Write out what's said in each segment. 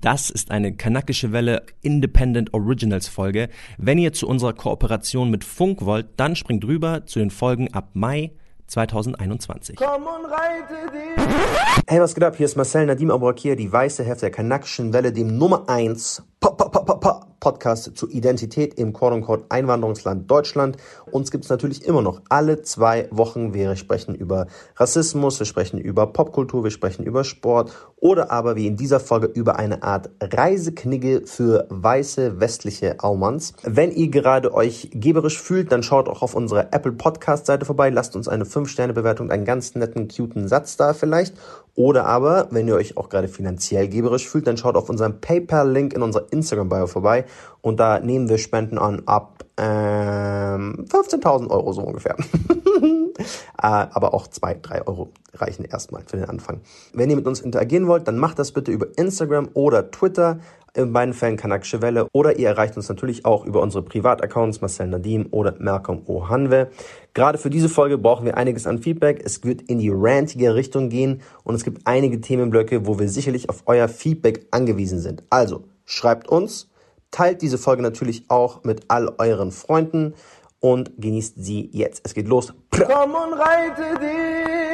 Das ist eine kanakische Welle Independent Originals Folge. Wenn ihr zu unserer Kooperation mit Funk wollt, dann springt rüber zu den Folgen ab Mai 2021. Komm und reite dich. Hey, was geht ab? Hier ist Marcel Nadim Abouakir, die weiße Hälfte der kanakischen Welle, dem Nummer 1 Podcast zur Identität im quote Einwanderungsland Deutschland. Uns gibt es natürlich immer noch alle zwei Wochen. Wir sprechen über Rassismus, wir sprechen über Popkultur, wir sprechen über Sport oder aber wie in dieser Folge über eine Art Reiseknigge für weiße westliche Almans. Wenn ihr gerade euch geberisch fühlt, dann schaut auch auf unserer Apple Podcast Seite vorbei, lasst uns eine 5-Sterne-Bewertung, einen ganz netten, cuten Satz da vielleicht. Oder aber, wenn ihr euch auch gerade finanziell geberisch fühlt, dann schaut auf unserem PayPal-Link in unserer Instagram-Bio vorbei und da nehmen wir Spenden an ab ähm, 15.000 Euro so ungefähr. äh, aber auch 2, 3 Euro reichen erstmal für den Anfang. Wenn ihr mit uns interagieren wollt, dann macht das bitte über Instagram oder Twitter. In beiden Fällen Kanakische Welle. Oder ihr erreicht uns natürlich auch über unsere Privataccounts Marcel Nadim oder Malcolm Ohanwe. Gerade für diese Folge brauchen wir einiges an Feedback. Es wird in die rantige Richtung gehen und es gibt einige Themenblöcke, wo wir sicherlich auf euer Feedback angewiesen sind. Also schreibt uns, teilt diese Folge natürlich auch mit all euren Freunden und genießt sie jetzt. Es geht los. Komm und reite dich.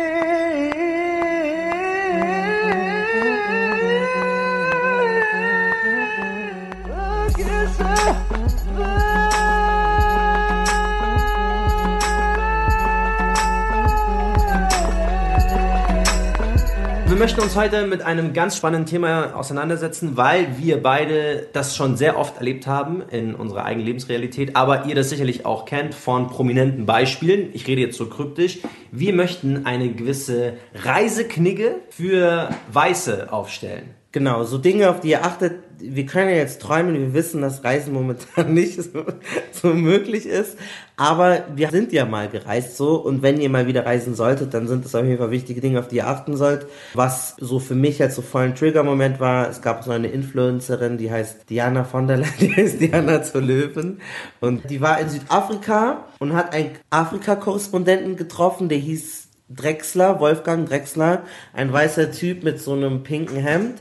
Wir möchten uns heute mit einem ganz spannenden Thema auseinandersetzen, weil wir beide das schon sehr oft erlebt haben in unserer eigenen Lebensrealität, aber ihr das sicherlich auch kennt von prominenten Beispielen. Ich rede jetzt so kryptisch. Wir möchten eine gewisse Reiseknigge für Weiße aufstellen. Genau, so Dinge, auf die ihr achtet, wir können ja jetzt träumen, wir wissen, dass Reisen momentan nicht so, so, möglich ist, aber wir sind ja mal gereist so. Und wenn ihr mal wieder reisen solltet, dann sind das auf jeden Fall wichtige Dinge, auf die ihr achten sollt. Was so für mich jetzt so voll ein Trigger-Moment war, es gab so eine Influencerin, die heißt Diana von der Leyen, die heißt Diana zur Löwen. Und die war in Südafrika und hat einen Afrika-Korrespondenten getroffen, der hieß Drexler, Wolfgang Drexler, ein weißer Typ mit so einem pinken Hemd.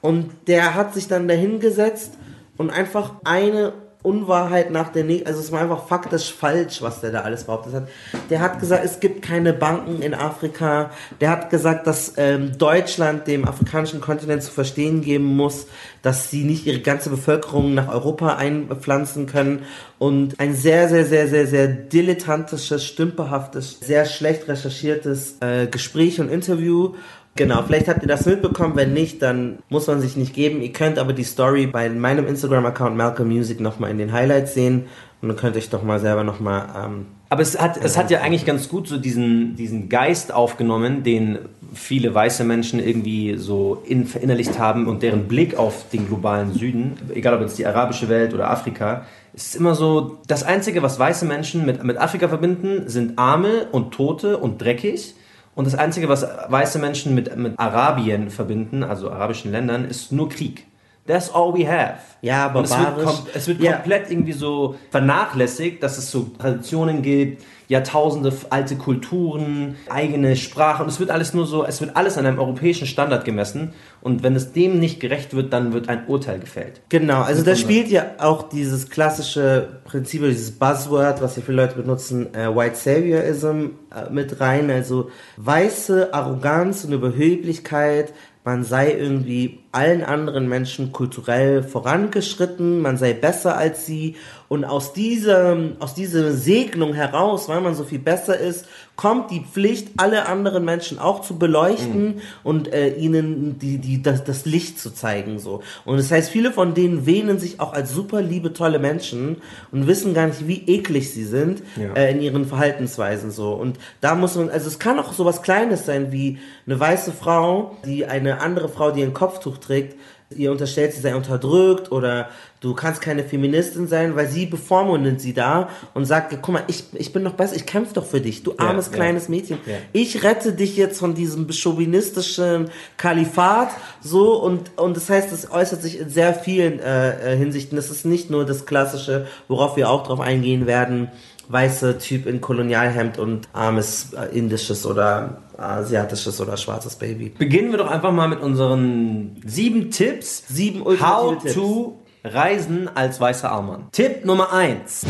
Und der hat sich dann dahingesetzt und einfach eine Unwahrheit nach der nächsten, also es war einfach faktisch falsch, was der da alles behauptet hat. Der hat gesagt, es gibt keine Banken in Afrika. Der hat gesagt, dass ähm, Deutschland dem afrikanischen Kontinent zu verstehen geben muss, dass sie nicht ihre ganze Bevölkerung nach Europa einpflanzen können. Und ein sehr, sehr, sehr, sehr, sehr dilettantisches, stümperhaftes, sehr schlecht recherchiertes äh, Gespräch und Interview Genau, vielleicht habt ihr das mitbekommen. Wenn nicht, dann muss man sich nicht geben. Ihr könnt aber die Story bei meinem Instagram-Account Malcolm Music nochmal in den Highlights sehen und dann könnt ihr euch doch mal selber nochmal. Ähm, aber es hat, es hat ja eigentlich ganz gut so diesen, diesen Geist aufgenommen, den viele weiße Menschen irgendwie so in, verinnerlicht haben und deren Blick auf den globalen Süden, egal ob jetzt die arabische Welt oder Afrika, ist immer so, das Einzige, was weiße Menschen mit, mit Afrika verbinden, sind Arme und Tote und dreckig. Und das Einzige, was weiße Menschen mit, mit Arabien verbinden, also arabischen Ländern, ist nur Krieg. That's all we have. Ja, aber es wird, es wird ja. komplett irgendwie so vernachlässigt, dass es so Traditionen gibt, Jahrtausende alte Kulturen, eigene Sprache und es wird alles nur so, es wird alles an einem europäischen Standard gemessen und wenn es dem nicht gerecht wird, dann wird ein Urteil gefällt. Genau, also da spielt ja auch dieses klassische Prinzip, dieses Buzzword, was ja viele Leute benutzen, äh, White Saviorism äh, mit rein, also weiße Arroganz und Überheblichkeit, man sei irgendwie allen anderen Menschen kulturell vorangeschritten, man sei besser als sie und aus dieser, aus dieser Segnung heraus, weil man so viel besser ist, kommt die Pflicht, alle anderen Menschen auch zu beleuchten mhm. und äh, ihnen die, die, das, das Licht zu zeigen. so. Und das heißt, viele von denen wähnen sich auch als super liebe, tolle Menschen und wissen gar nicht, wie eklig sie sind ja. äh, in ihren Verhaltensweisen. so. Und da muss man, also es kann auch so was Kleines sein wie eine weiße Frau, die eine andere Frau, die ein Kopftuch trägt, ihr unterstellt, sie sei unterdrückt oder du kannst keine Feministin sein, weil sie bevormundet sie da und sagt, guck mal, ich, ich bin noch besser, ich kämpfe doch für dich, du armes ja, kleines ja. Mädchen. Ja. Ich rette dich jetzt von diesem chauvinistischen Kalifat, so und, und das heißt, das äußert sich in sehr vielen äh, äh Hinsichten. Das ist nicht nur das Klassische, worauf wir auch drauf eingehen werden, weiße Typ in Kolonialhemd und armes äh, indisches oder asiatisches oder schwarzes Baby. Beginnen wir doch einfach mal mit unseren sieben Tipps. Sieben How ultimative Tipps. to reisen als weißer Allmann. Tipp Nummer eins.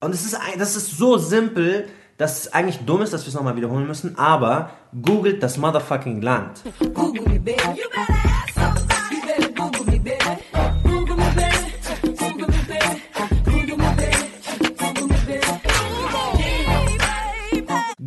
Und es ist, das ist so simpel, dass es eigentlich dumm ist, dass wir es nochmal wiederholen müssen, aber googelt das motherfucking Land. Google baby. You better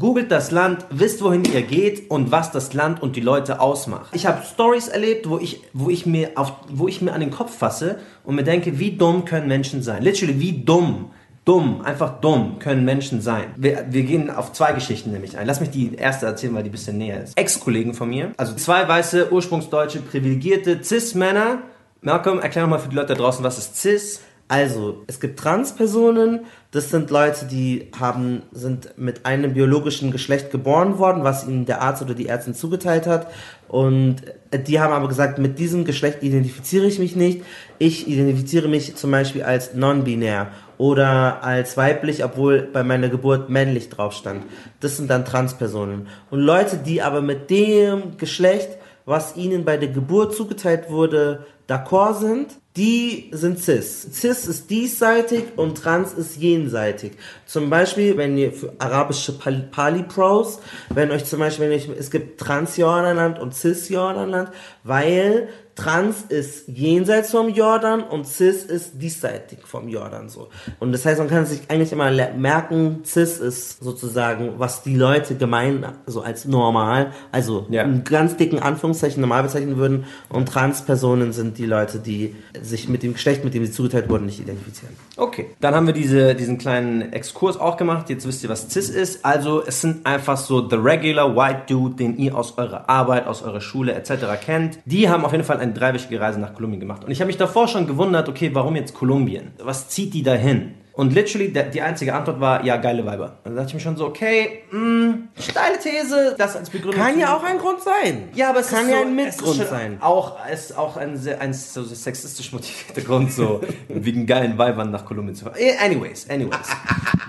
Googelt das Land, wisst wohin ihr geht und was das Land und die Leute ausmacht. Ich habe Stories erlebt, wo ich, wo ich mir auf, wo ich mir an den Kopf fasse und mir denke, wie dumm können Menschen sein? Literally, wie dumm. Dumm, einfach dumm können Menschen sein. Wir, wir gehen auf zwei Geschichten nämlich ein. Lass mich die erste erzählen, weil die ein bisschen näher ist. Ex-Kollegen von mir, also zwei weiße, ursprungsdeutsche, privilegierte Cis-Männer. Malcolm, erklär doch mal für die Leute da draußen, was ist Cis? Also, es gibt Transpersonen, das sind Leute, die haben, sind mit einem biologischen Geschlecht geboren worden, was ihnen der Arzt oder die Ärztin zugeteilt hat. Und die haben aber gesagt, mit diesem Geschlecht identifiziere ich mich nicht. Ich identifiziere mich zum Beispiel als non-binär oder als weiblich, obwohl bei meiner Geburt männlich drauf stand. Das sind dann Transpersonen. Und Leute, die aber mit dem Geschlecht, was ihnen bei der Geburt zugeteilt wurde, d'accord sind, die sind cis. Cis ist diesseitig und trans ist jenseitig. Zum Beispiel, wenn ihr für arabische Pal- Pali-Pros, wenn euch zum Beispiel, wenn euch, es gibt Trans-Jordanland und Cis-Jordanland, weil Trans ist jenseits vom Jordan und Cis ist diesseitig vom Jordan so. Und das heißt, man kann sich eigentlich immer merken, Cis ist sozusagen, was die Leute gemein so als normal, also Ja. in ganz dicken Anführungszeichen normal bezeichnen würden und Transpersonen sind die Leute, die sich mit dem Geschlecht, mit dem sie zugeteilt wurden, nicht identifizieren. Okay, dann haben wir diese, diesen kleinen Exkurs auch gemacht. Jetzt wisst ihr, was CIS ist. Also es sind einfach so the regular white dude, den ihr aus eurer Arbeit, aus eurer Schule etc. kennt. Die haben auf jeden Fall eine dreiwöchige Reise nach Kolumbien gemacht. Und ich habe mich davor schon gewundert, okay, warum jetzt Kolumbien? Was zieht die dahin? Und literally, die einzige Antwort war, ja, geile Weiber. Und da dachte ich mir schon so, okay, mh, steile These, das als Begründung. Kann ja auch ein Grund sein. ja, aber es kann ja so, ein Mitgrund sein. Auch, es ist auch ein, ein so sexistisch motivierter Grund, so wegen geilen Weibern nach Kolumbien zu fahren. Eh, Anyways, anyways.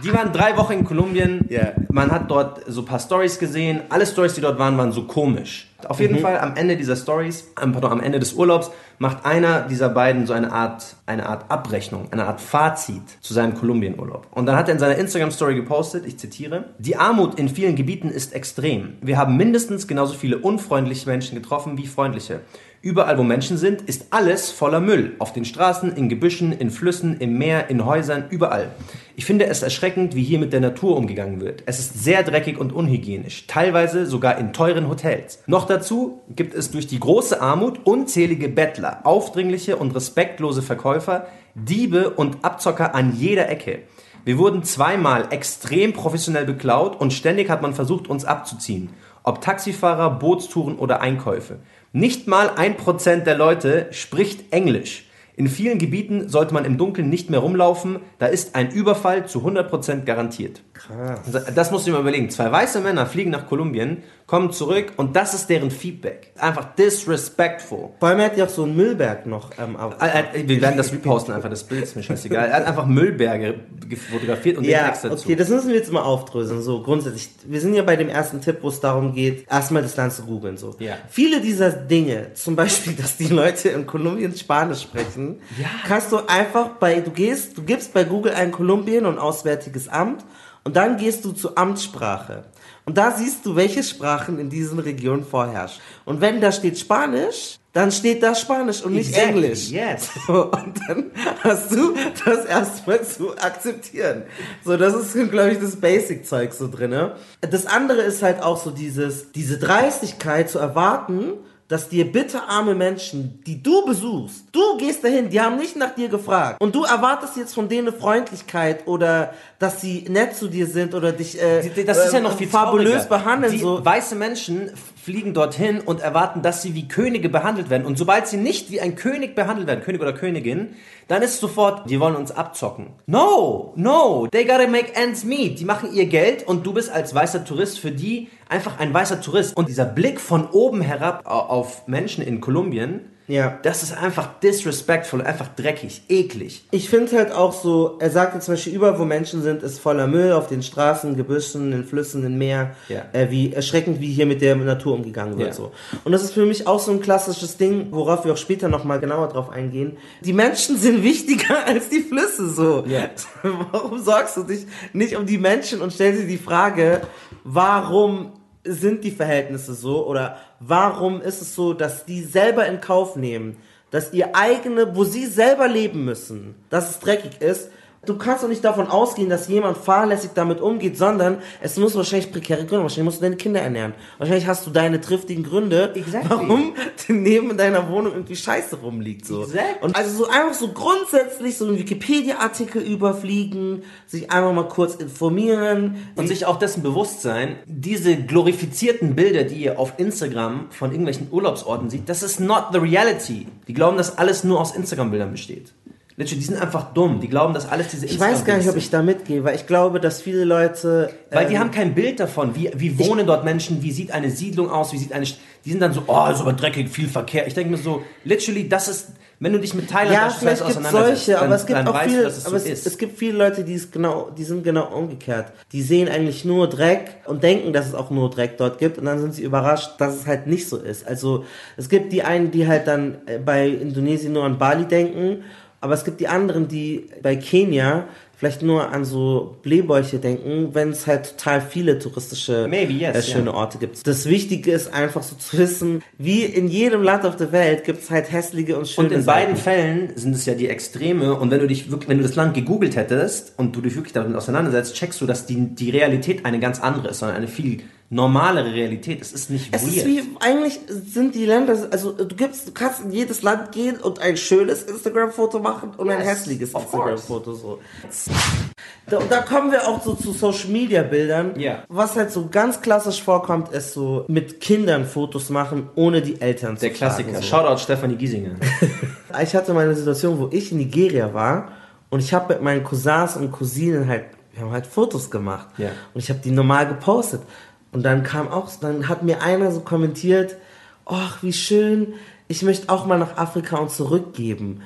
Die waren drei Wochen in Kolumbien. Ja. Man hat dort so ein paar Stories gesehen. Alle Stories, die dort waren, waren so komisch. Auf Mhm. jeden Fall am Ende dieser Stories, ähm, pardon, am Ende des Urlaubs, macht einer dieser beiden so eine Art, eine Art Abrechnung, eine Art Fazit zu seinem Kolumbienurlaub. Und dann hat er in seiner Instagram-Story gepostet, ich zitiere, die Armut in vielen Gebieten ist extrem. Wir haben mindestens genauso viele unfreundliche Menschen getroffen wie freundliche. Überall, wo Menschen sind, ist alles voller Müll. Auf den Straßen, in Gebüschen, in Flüssen, im Meer, in Häusern, überall. Ich finde es erschreckend, wie hier mit der Natur umgegangen wird. Es ist sehr dreckig und unhygienisch, teilweise sogar in teuren Hotels. Noch dazu gibt es durch die große Armut unzählige Bettler, aufdringliche und respektlose Verkäufer, Diebe und Abzocker an jeder Ecke. Wir wurden zweimal extrem professionell beklaut und ständig hat man versucht, uns abzuziehen. Ob Taxifahrer, Bootstouren oder Einkäufe. Nicht mal ein Prozent der Leute spricht Englisch. In vielen Gebieten sollte man im Dunkeln nicht mehr rumlaufen, da ist ein Überfall zu 100% garantiert. Krass. Das musst du dir mal überlegen. Zwei weiße Männer fliegen nach Kolumbien, kommen zurück und das ist deren Feedback. Einfach disrespectful. Vor allem hat ja auch so einen Müllberg noch ähm. Er hat- Wir werden das reposten, einfach das Bild ist mir scheißegal. Er hat einfach Müllberge fotografiert und den Ja, Text dazu. okay, das müssen wir jetzt mal aufdröseln. So grundsätzlich, wir sind ja bei dem ersten Tipp, wo es darum geht, erstmal das Land zu googeln. So. Ja. Viele dieser Dinge, zum Beispiel, dass die Leute in Kolumbien Spanisch sprechen, kannst du einfach bei, du gehst, du gibst bei Google ein Kolumbien und Auswärtiges Amt und dann gehst du zur Amtssprache. Und da siehst du, welche Sprachen in diesen Regionen vorherrschen. Und wenn da steht Spanisch, dann steht da Spanisch und nicht Exactly, Englisch. yes. So, und dann hast du das erstmal zu akzeptieren. So, das ist, glaube ich, das Basic-Zeug so drinne. Das andere ist halt auch so dieses, diese Dreistigkeit zu erwarten, dass dir bitterarme Menschen, die du besuchst, du gehst dahin, die haben nicht nach dir gefragt und du erwartest jetzt von denen Freundlichkeit oder dass sie nett zu dir sind oder dich äh, Das ist ja äh, noch viel fabulös behandeln. Die so. weiße Menschen fliegen dorthin und erwarten, dass sie wie Könige behandelt werden. Und sobald sie nicht wie ein König behandelt werden, König oder Königin, dann ist sofort, die wollen uns abzocken. No, no, they gotta make ends meet. Die machen ihr Geld und du bist als weißer Tourist für die einfach ein weißer Tourist. Und dieser Blick von oben herab au- auf Menschen in Kolumbien, Ja. Das ist einfach disrespectful, einfach dreckig, eklig. Ich finde halt auch so, er sagt jetzt zum Beispiel, überall wo Menschen sind, ist voller Müll auf den Straßen, Gebüschen, in Flüssen, im Meer. Ja. Äh, wie erschreckend, wie hier mit der Natur umgegangen wird. Ja. So. Und das ist für mich auch so ein klassisches Ding, worauf wir auch später nochmal genauer drauf eingehen. Die Menschen sind wichtiger als die Flüsse so. Ja. Warum sorgst du dich nicht um die Menschen und stellst dir die Frage, warum sind die Verhältnisse so oder warum ist es so, dass die selber in Kauf nehmen, dass ihr eigene, wo sie selber leben müssen, dass es dreckig ist. Du kannst doch nicht davon ausgehen, dass jemand fahrlässig damit umgeht, sondern es muss wahrscheinlich prekäre Gründe, wahrscheinlich musst du deine Kinder ernähren. Wahrscheinlich hast du deine triftigen Gründe, Exactly. warum neben deiner Wohnung irgendwie Scheiße rumliegt. So. Exactly. Und also so einfach so grundsätzlich so einen Wikipedia-Artikel überfliegen, sich einfach mal kurz informieren. Und sich auch dessen bewusst sein, diese glorifizierten Bilder, die ihr auf Instagram von irgendwelchen Urlaubsorten seht, das ist not the reality. Die glauben, dass alles nur aus Instagram-Bildern besteht. Literally, die sind einfach dumm. Die glauben, dass alles diese Ich weiß gar nicht, ob ich da mitgehe, weil ich glaube, dass viele Leute. Weil die ähm, haben kein Bild davon, wie, wie wohnen dort Menschen, wie sieht eine Siedlung aus, wie sieht eine... Die sind dann so, oh, ist aber dreckig, viel Verkehr. Ich denke mir so, literally, das ist... Wenn du dich mit Thailand Ja, vielleicht es auseinandersetzt, solche, aber dann- es gibt auch viele, es aber so es, es gibt viele Leute, die ist genau, die sind genau umgekehrt. Die sehen eigentlich nur Dreck und denken, dass es auch nur Dreck dort gibt und dann sind sie überrascht, dass es halt nicht so ist. Also es gibt die einen, die halt dann äh, bei Indonesien nur an Bali denken, aber es gibt die anderen, die bei Kenia vielleicht nur an so Blähbäuche denken, wenn es halt total viele touristische Maybe, yes, äh, schöne ja. Orte gibt. Das Wichtige ist einfach so zu wissen, wie in jedem Land auf der Welt gibt es halt hässliche und schöne Und in Seiten. beiden Fällen sind es ja die Extreme. Und wenn du dich wirklich, wenn du das Land gegoogelt hättest und du dich wirklich damit auseinandersetzt, checkst du, dass die, die Realität eine ganz andere ist, sondern eine viel normalere Realität. Es ist nicht Es weird. ist wie, eigentlich sind die Länder, also du gibst, du kannst in jedes Land gehen und ein schönes Instagram-Foto machen und ein Yes, hässliches of course. Instagram-Foto so. Da, da kommen wir auch so zu Social-Media-Bildern. Ja. Was halt so ganz klassisch vorkommt, ist so mit Kindern Fotos machen, ohne die Eltern der zu Klassiker. fragen, so. Shoutout Stefanie Giesinger. Ich hatte mal eine Situation, wo ich in Nigeria war und ich habe mit meinen Cousins und Cousinen halt, wir haben halt Fotos gemacht. Ja. Und ich habe die normal gepostet. Und dann kam auch, dann hat mir einer so kommentiert, ach, wie schön, ich möchte auch mal nach Afrika und zurückgeben.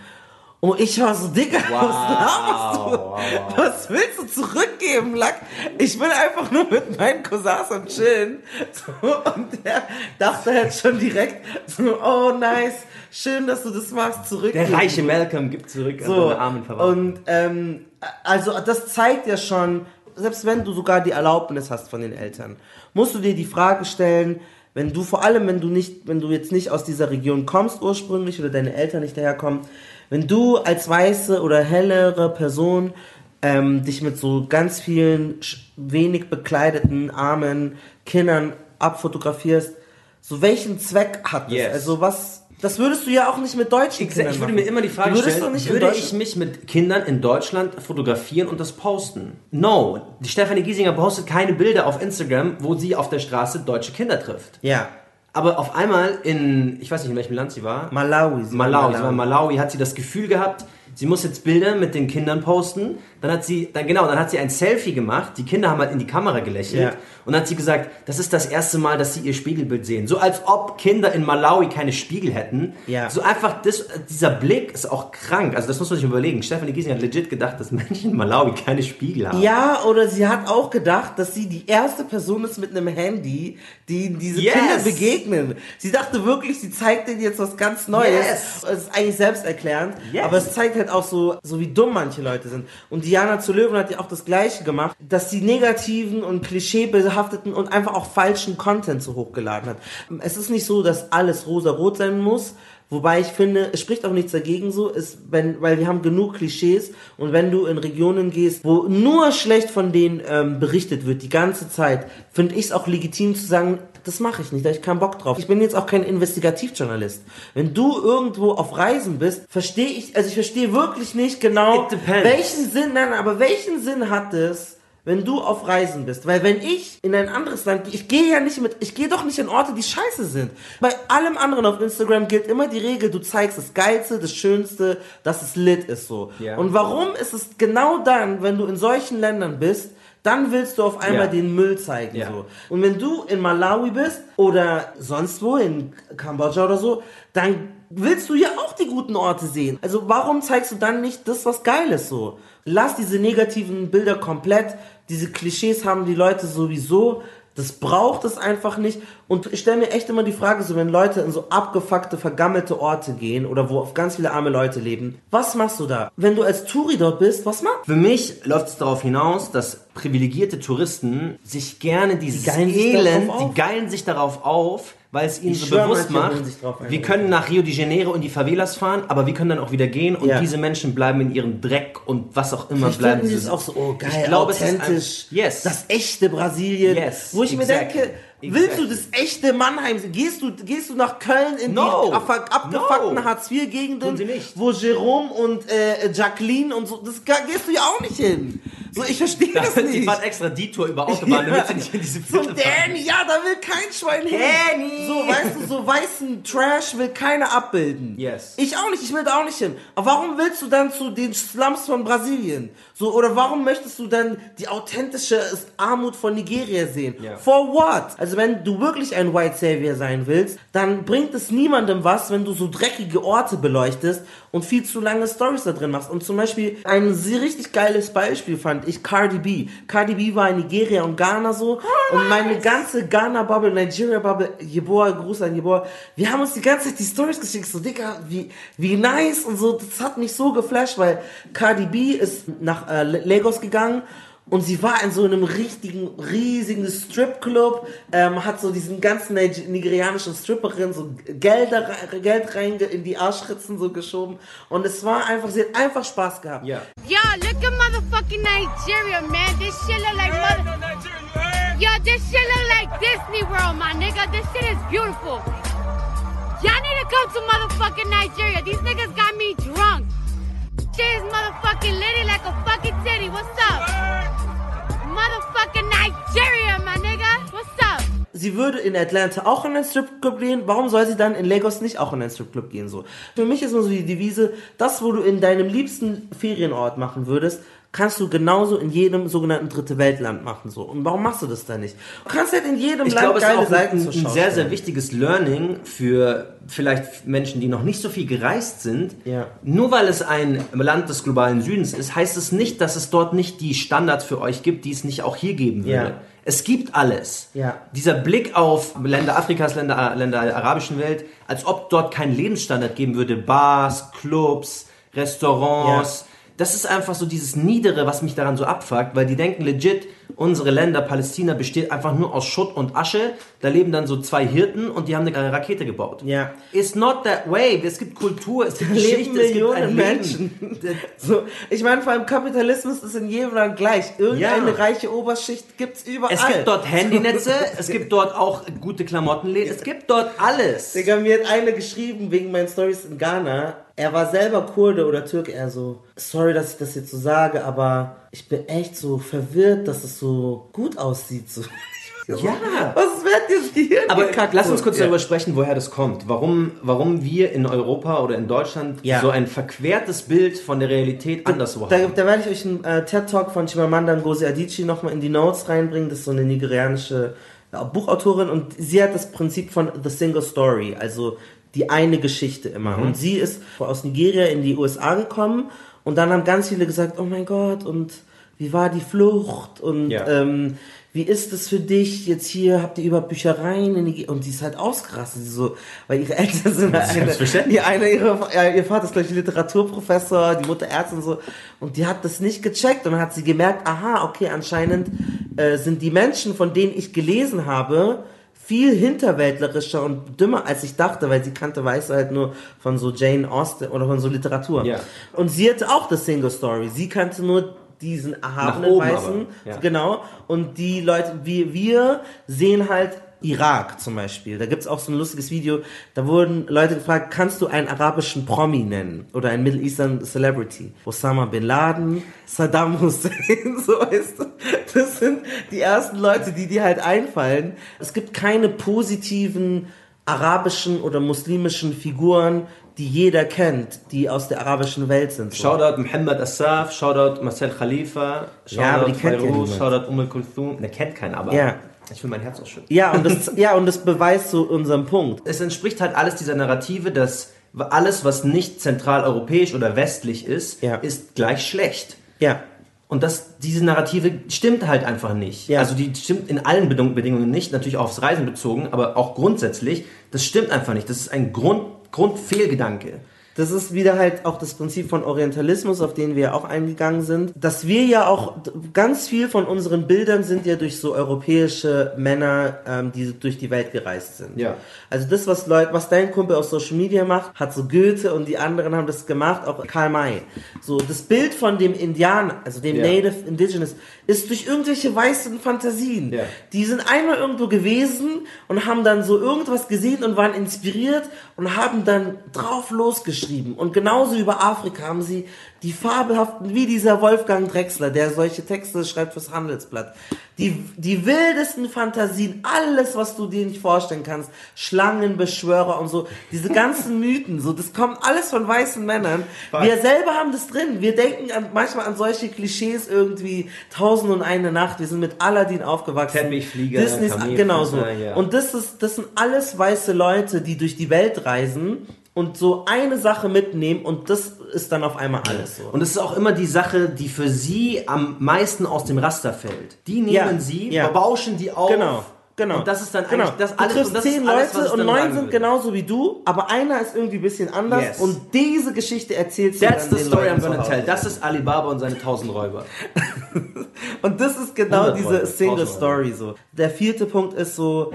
Und ich war so, Digga, was laberst du? Was willst du zurückgeben, Lack? Ich will einfach nur mit meinen Cousins am Chillen. So, und der dachte halt schon direkt so, oh nice, schön, dass du das machst, zurückgeben. Der reiche Malcolm gibt zurück an So, seine armen Verwandten. und ähm, also das zeigt ja schon, selbst wenn du sogar die Erlaubnis hast von den Eltern, musst du dir die Frage stellen, wenn du vor allem, wenn du nicht, wenn du jetzt nicht aus dieser Region kommst ursprünglich oder deine Eltern nicht daherkommen, wenn du als weiße oder hellere Person ähm, dich mit so ganz vielen wenig bekleideten armen Kindern abfotografierst, so welchen Zweck hat das? Yes. Also was, das würdest du ja auch nicht mit deutschen Ich, Kindern ich würde machen. mir immer die Frage stellen, würde ich mich mit Kindern in Deutschland fotografieren und das posten? No. Die Stefanie Giesinger postet keine Bilder auf Instagram, wo sie auf der Straße deutsche Kinder trifft. Ja. Aber auf einmal in, ich weiß nicht, in welchem Land sie war. Malawi. sie war Malawi. Sie war in Malawi, hat sie das Gefühl gehabt, sie muss jetzt Bilder mit den Kindern posten. Dann hat sie, dann genau, dann hat sie ein Selfie gemacht. Die Kinder haben halt in die Kamera gelächelt. Ja. Und dann hat sie gesagt, das ist das erste Mal, dass sie ihr Spiegelbild sehen. So als ob Kinder in Malawi keine Spiegel hätten. Ja. So einfach, das, dieser Blick ist auch krank. Also das muss man sich überlegen. Stephanie Giesing hat legit gedacht, dass Menschen in Malawi keine Spiegel haben. Ja, oder sie hat auch gedacht, dass sie die erste Person ist mit einem Handy, die diese Yes. Kinder begegnen. Sie dachte wirklich, sie zeigt denen jetzt was ganz Neues. Yes. Es ist eigentlich selbsterklärend, Yes. aber es zeigt halt auch so, so wie dumm manche Leute sind. Und Diana zu Löwen hat ja auch das Gleiche gemacht, dass sie negativen und klischeebehafteten und einfach auch falschen Content so hochgeladen hat. Es ist nicht so, dass alles rosa-rot sein muss. Wobei ich finde, es spricht auch nichts dagegen so, ist, wenn, weil wir haben genug Klischees und wenn du in Regionen gehst, wo nur schlecht von denen ähm, berichtet wird, die ganze Zeit, finde ich es auch legitim zu sagen, das mache ich nicht, da hab ich keinen Bock drauf. Ich bin jetzt auch kein Investigativjournalist. Wenn du irgendwo auf Reisen bist, verstehe ich, also ich verstehe wirklich nicht genau, welchen Sinn, nein, aber welchen Sinn hat es, wenn du auf Reisen bist. Weil wenn ich in ein anderes Land gehe, ich gehe ja nicht mit, ich gehe doch nicht in Orte, die scheiße sind. Bei allem anderen auf Instagram gilt immer die Regel, du zeigst das Geilste, das Schönste, dass es lit ist so. Ja. Und warum ist es genau dann, wenn du in solchen Ländern bist, dann willst du auf einmal Ja. den Müll zeigen. Ja. So. Und wenn du in Malawi bist oder sonst wo, in Kambodscha oder so, dann willst du ja auch die guten Orte sehen. Also warum zeigst du dann nicht das, was geil ist so? Lass diese negativen Bilder komplett. Diese Klischees haben die Leute sowieso. Das braucht es einfach nicht. Und ich stelle mir echt immer die Frage, so wenn Leute in so abgefuckte, vergammelte Orte gehen oder wo auf ganz viele arme Leute leben, was machst du da? Wenn du als Touri dort bist, was machst Für mich läuft es darauf hinaus, dass privilegierte Touristen sich gerne dieses geilen sich Elend, darauf auf. die geilen sich darauf auf, weil es ihnen Ich so bewusst macht, wir können nach Rio de Janeiro in die Favelas fahren, aber wir können dann auch wieder gehen und Ja. diese Menschen bleiben in ihrem Dreck und was auch immer Vielleicht bleiben die sie es auch so, oh geil, Ich glaube, es ist authentisch. ein- yes. Das echte Brasilien. Yes, Wo ich mir exactly. denke, willst du das echte Mannheim sehen? Gehst du, gehst du nach Köln in No. die ab- abgefuckten No. Hartz-IV-Gegenden, sie wo Jerome und äh, Jacqueline und so, das gehst du ja auch nicht hin. So, ich verstehe das Die nicht. fahren extra die Tour über Autobahn, damit sie nicht in diese So, Viertel fahren. Danny, ja, da will kein Schwein hin. Danny! So, weißt du, so weißen Trash will keiner abbilden. Yes. Ich auch nicht, ich will da auch nicht hin. Aber warum willst du dann zu den Slums von Brasilien? So, oder warum möchtest du dann die authentische Armut von Nigeria sehen? Ja. For what? Also, wenn du wirklich ein White Savior sein willst, dann bringt es niemandem was, wenn du so dreckige Orte beleuchtest und viel zu lange Stories da drin machst. Und zum Beispiel ein sehr richtig geiles Beispiel fand ich Cardi B. Cardi B war in Nigeria und Ghana so. Und meine ganze Ghana-Bubble, Nigeria-Bubble, Jeboa, Gruß an Jeboa, wir haben uns die ganze Zeit die Stories geschickt, so Digga, wie, wie nice und so, das hat mich so geflasht, weil Cardi B ist nach äh, Lagos gegangen und sie war in so einem richtigen, riesigen Stripclub, ähm, hat so diesen ganzen Nige- nigerianischen Stripperinnen so Gelder, Geld rein in die Arschritzen so geschoben. Und es war einfach, sie hat einfach Spaß gehabt. Ja. Yo, look at motherfucking Nigeria, man. This shit look like mother. Yo, this shit look like Disney World, my nigga. This shit is beautiful. Y'all need to come to motherfucking Nigeria. These niggas got me drunk. Shit is motherfucking litty like a fucking titty. What's up? Motherfucking Nigeria, my nigga. What's up? sie würde in Atlanta auch in einen Stripclub gehen, warum soll sie dann in Lagos nicht auch in einen Stripclub gehen? So. Für mich ist immer so die Devise, das, wo du in deinem liebsten Ferienort machen würdest, kannst du genauso in jedem sogenannten Dritte Weltland machen. So. Und warum machst du das dann nicht? Du kannst halt in jedem Ich Land glaube, es ist geile auch Seiten ein, ein sehr, sehr wichtiges Learning für vielleicht Menschen, die noch nicht so viel gereist sind. Ja. Nur weil es ein Land des globalen Südens ist, heißt es nicht, dass es dort nicht die Standards für euch gibt, die es nicht auch hier geben würde. Ja. Es gibt alles. Ja. Dieser Blick auf Länder Afrikas, Länder, Länder der arabischen Welt, als ob dort keinen Lebensstandard geben würde. Bars, Clubs, Restaurants. Das ist einfach so dieses Niedere, was mich daran so abfuckt, weil die denken legit, unsere Länder, Palästina, besteht einfach nur aus Schutt und Asche. Da leben dann so zwei Hirten und die haben eine Rakete gebaut. Ja. It's not that way. Es gibt Kultur, es gibt Geschichte, es gibt ein Millionen Leben. Menschen. So, ich meine, vor allem Kapitalismus ist in jedem Land gleich. Irgendeine Ja. reiche Oberschicht gibt's überall. Es gibt dort Handynetze, es gibt dort auch gute Klamottenläden, es gibt dort alles. Digga, mir hat eine geschrieben wegen meinen Stories in Ghana. Er war selber Kurde oder Türke. Er so, sorry, dass ich das jetzt so sage, aber ich bin echt so verwirrt, dass es so gut aussieht. So. Ja. Was wird jetzt Gehirn Aber gekackt? lass uns kurz Ja. darüber sprechen, woher das kommt. Warum, warum wir in Europa oder in Deutschland Ja. so ein verquertes Bild von der Realität anderswo Da, haben. da werde ich euch einen äh, TED-Talk von Chimamanda Ngozi Adichie nochmal in die Notes reinbringen. Das ist so eine nigerianische ja, Buchautorin und sie hat das Prinzip von The Single Story, also die eine Geschichte immer. Mhm. Und sie ist aus Nigeria in die USA gekommen und dann haben ganz viele gesagt, oh mein Gott, und wie war die Flucht und Ja. ähm, wie ist es für dich jetzt hier? Habt ihr über Büchereien in Nigeria? Und sie ist halt ausgerastet, so, weil ihre Eltern sind eine, Selbstverständlich. die eine ihre, ja, ihr Vater ist gleich Literaturprofessor, die Mutter Ärztin und so. Und die hat das nicht gecheckt und dann hat sie gemerkt, aha, okay, anscheinend äh, sind die Menschen, von denen ich gelesen habe, viel hinterwäldlerischer und dümmer als ich dachte, weil sie kannte Weiße halt nur von so Jane Austen oder von so Literatur. Ja. Und sie hatte auch das Single Story. Sie kannte nur diesen erhabenen Weißen. ja. Genau. Und die Leute, wir, wir sehen halt Irak zum Beispiel. Da gibt's auch so ein lustiges Video. Da wurden Leute gefragt, kannst du einen arabischen Promi nennen? Oder einen Middle Eastern Celebrity? Osama Bin Laden, Saddam Hussein, so weißt du. Das sind die ersten Leute, die dir halt einfallen. Es gibt keine positiven arabischen oder muslimischen Figuren, die jeder kennt, die aus der arabischen Welt sind. So. Shoutout Mohammed Assaf, Shoutout Marcel Khalifa, Shoutout Ja, Fairuz. Shoutout Umm Kulthum. Der kennt keinen, aber Ja. Ich will mein Herz ausschütten. Ja, und das, ja, und das beweist so unseren Punkt. Es entspricht halt alles dieser Narrative, dass alles, was nicht zentraleuropäisch oder westlich ist, Ja. ist gleich schlecht. Ja. Und das, diese Narrative stimmt halt einfach nicht. Ja. Also die stimmt in allen Bedingungen nicht, natürlich auch aufs Reisen bezogen, aber auch grundsätzlich, das stimmt einfach nicht. Das ist ein Grund, Grundfehlgedanke. Das ist wieder halt auch das Prinzip von Orientalismus, auf den wir auch eingegangen sind. Dass wir ja auch, ganz viel von unseren Bildern sind ja durch so europäische Männer, ähm, die durch die Welt gereist sind. Ja. Also das, was Leute, was dein Kumpel auf Social Media macht, hat so Goethe und die anderen haben das gemacht, auch Karl May. So, das Bild von dem Indianer, also dem Ja. Native Indigenous, ist durch irgendwelche weißen Fantasien. Ja. Die sind einmal irgendwo gewesen und haben dann so irgendwas gesehen und waren inspiriert und haben dann drauf losgeschrieben. Und genauso über Afrika haben sie die fabelhaften, wie dieser Wolfgang Drexler, der solche Texte schreibt fürs Handelsblatt. Die, die wildesten Fantasien, alles, was du dir nicht vorstellen kannst. Schlangen, Beschwörer und so. Diese ganzen Mythen, so, das kommt alles von weißen Männern. Wir selber haben das drin. Wir denken an, manchmal an solche Klischees irgendwie, Tausend und eine Nacht. Wir sind mit Aladdin aufgewachsen. Teppichflieger, Kamelfresser, genau so. ja. Und das ist, das sind alles weiße Leute, die durch die Welt reisen und so eine Sache mitnehmen und das ist dann auf einmal alles so. Und es ist auch immer die Sache, die für sie am meisten aus dem Raster fällt. Die nehmen Ja, sie, ja. bauschen die auf. Genau. Genau. Und das ist dann genau. eigentlich das du alles. triffst und zehn ist alles, Leute und neun sind genauso wie du, aber einer ist irgendwie ein bisschen anders Yes. und diese Geschichte erzählst du That's the story Leuten I'm gonna tell. Das ist Alibaba und seine tausend Räuber. Und das ist genau 100 diese Single 1000 Euro. Story so. Der vierte Punkt ist so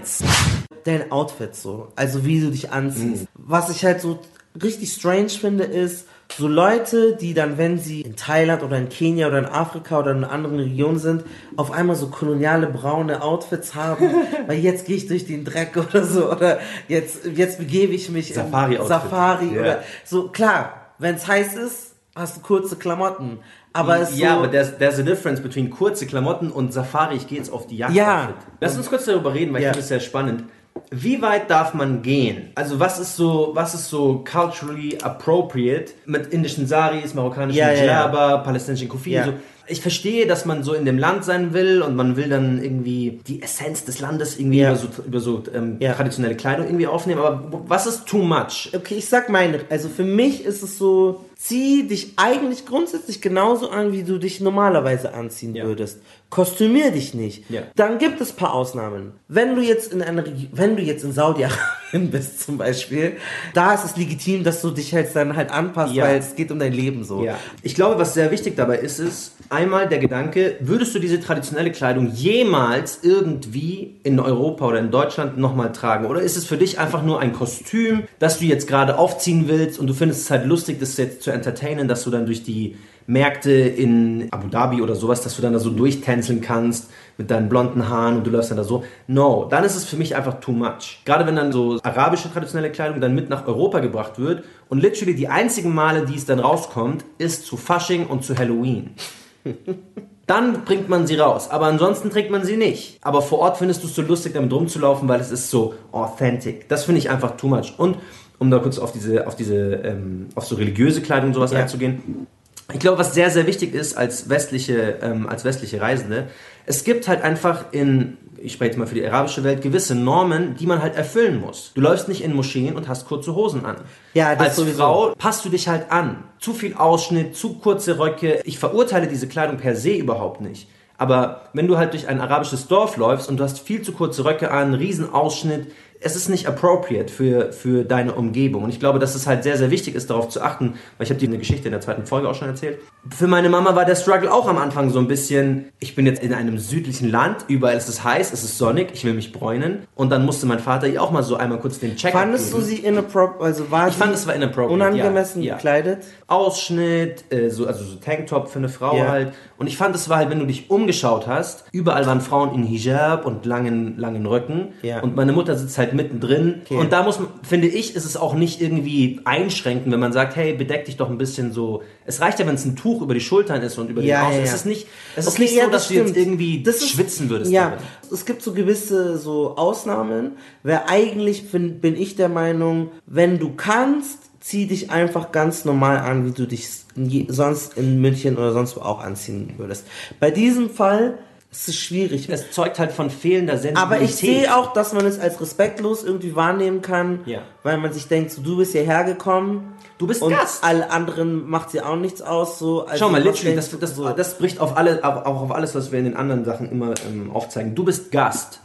dein Outfit so, also wie du dich anziehst. Mhm. Was ich halt so richtig strange finde ist so Leute, die dann, wenn sie in Thailand oder in Kenia oder in Afrika oder in einer anderen Region sind, auf einmal so koloniale braune Outfits haben, weil jetzt gehe ich durch den Dreck oder so oder jetzt jetzt begebe ich mich Safari-Outfit. in Safari Ja. oder so klar, wenn es heiß ist, hast du kurze Klamotten, aber es ist ja, so, aber there's, there's a difference between kurze Klamotten und Safari. Ich gehe jetzt auf die Jagd. Ja. Lass uns kurz darüber reden, weil Ja. ich finde es sehr spannend. Wie weit darf man gehen? Also was ist so, was ist so culturally appropriate mit indischen Saris, marokkanischen Ja, ja, ja. Palästinensischen Kufi? Ja. So. Ich verstehe, dass man so in dem Land sein will und man will dann irgendwie die Essenz des Landes irgendwie Ja. über so, über so ähm, Ja. traditionelle Kleidung irgendwie aufnehmen. Aber was ist too much? Okay, ich sag meine. Also für mich ist es so, zieh dich eigentlich grundsätzlich genauso an, wie du dich normalerweise anziehen Ja. würdest. Kostümier dich nicht. Ja. Dann gibt es paar Ausnahmen. Wenn du jetzt in einer, Regi- wenn du jetzt in Saudi-Arabien bist zum Beispiel, da ist es legitim, dass du dich halt dann halt anpasst, Ja. weil es geht um dein Leben so. Ich glaube, was sehr wichtig dabei ist, ist einmal der Gedanke, würdest du diese traditionelle Kleidung jemals irgendwie in Europa oder in Deutschland nochmal tragen? Oder ist es für dich einfach nur ein Kostüm, das du jetzt gerade aufziehen willst und du findest es halt lustig, das jetzt zu entertainen, dass du dann durch die Märkte in Abu Dhabi oder sowas, dass du dann da so durchtänzeln kannst mit deinen blonden Haaren und du läufst dann da so. No, dann ist es für mich einfach too much. Gerade wenn dann so arabische traditionelle Kleidung dann mit nach Europa gebracht wird und literally die einzigen Male, die es dann rauskommt, ist zu Fasching und zu Halloween. Dann bringt man sie raus, aber ansonsten trägt man sie nicht. Aber vor Ort findest du es so lustig, damit rumzulaufen, weil es ist so authentic. Das finde ich einfach too much. Und um da kurz auf diese, auf diese, ähm, auf so religiöse Kleidung und sowas Ja. einzugehen. Ich glaube, was sehr, sehr wichtig ist als westliche, ähm, als westliche Reisende, es gibt halt einfach in, ich spreche jetzt mal für die arabische Welt, gewisse Normen, die man halt erfüllen muss. Du läufst nicht in Moscheen und hast kurze Hosen an. Ja, das als sowieso. Frau passt du dich halt an. Zu viel Ausschnitt, zu kurze Röcke. Ich verurteile diese Kleidung per se überhaupt nicht. Aber wenn du halt durch ein arabisches Dorf läufst und du hast viel zu kurze Röcke an, riesen Ausschnitt, es ist nicht appropriate für, für deine Umgebung. Und ich glaube, dass es halt sehr, sehr wichtig ist, darauf zu achten, weil ich habe dir eine Geschichte in der zweiten Folge auch schon erzählt. Für meine Mama war der Struggle auch am Anfang so ein bisschen, ich bin jetzt in einem südlichen Land, überall ist es heiß, es ist sonnig, ich will mich bräunen. Und dann musste mein Vater ihr auch mal so einmal kurz den Check Fandest du sie inappropriate, also war Ich fand, es war inappropriate, unangemessen ja, ja. gekleidet? Ausschnitt, äh, so, also so Tanktop für eine Frau Ja. halt. Und ich fand, es war halt, wenn du dich umgeschaut hast, überall waren Frauen in Hijab und langen, langen Röcken. Ja. Und meine Mutter sitzt halt mittendrin. Okay. Und da muss man, finde ich, ist es auch nicht irgendwie einschränken, wenn man sagt, hey, bedeck dich doch ein bisschen so. Es reicht ja, wenn es ein Tuch über die Schultern ist und über Ja, den Außen. ja, Es ja. ist nicht, es ist Okay, nicht ja, so, dass das du jetzt irgendwie Das ist- schwitzen würdest. Ja, darin. es gibt so gewisse so Ausnahmen. Wer eigentlich bin, bin ich der Meinung, wenn du kannst, zieh dich einfach ganz normal an, wie du dich sonst in München oder sonst wo auch anziehen würdest. Bei diesem Fall Das ist schwierig. Es zeugt halt von fehlender Sensibilität. Aber ich sehe auch, dass man es als respektlos irgendwie wahrnehmen kann, Ja. weil man sich denkt, so, du bist hierher gekommen. Du bist und Gast. alle anderen macht sie auch nichts aus. So. Also Schau mal, literally, das, das, so? das bricht auf alle, auch auf alles, was wir in den anderen Sachen immer ähm, aufzeigen. Du bist Gast.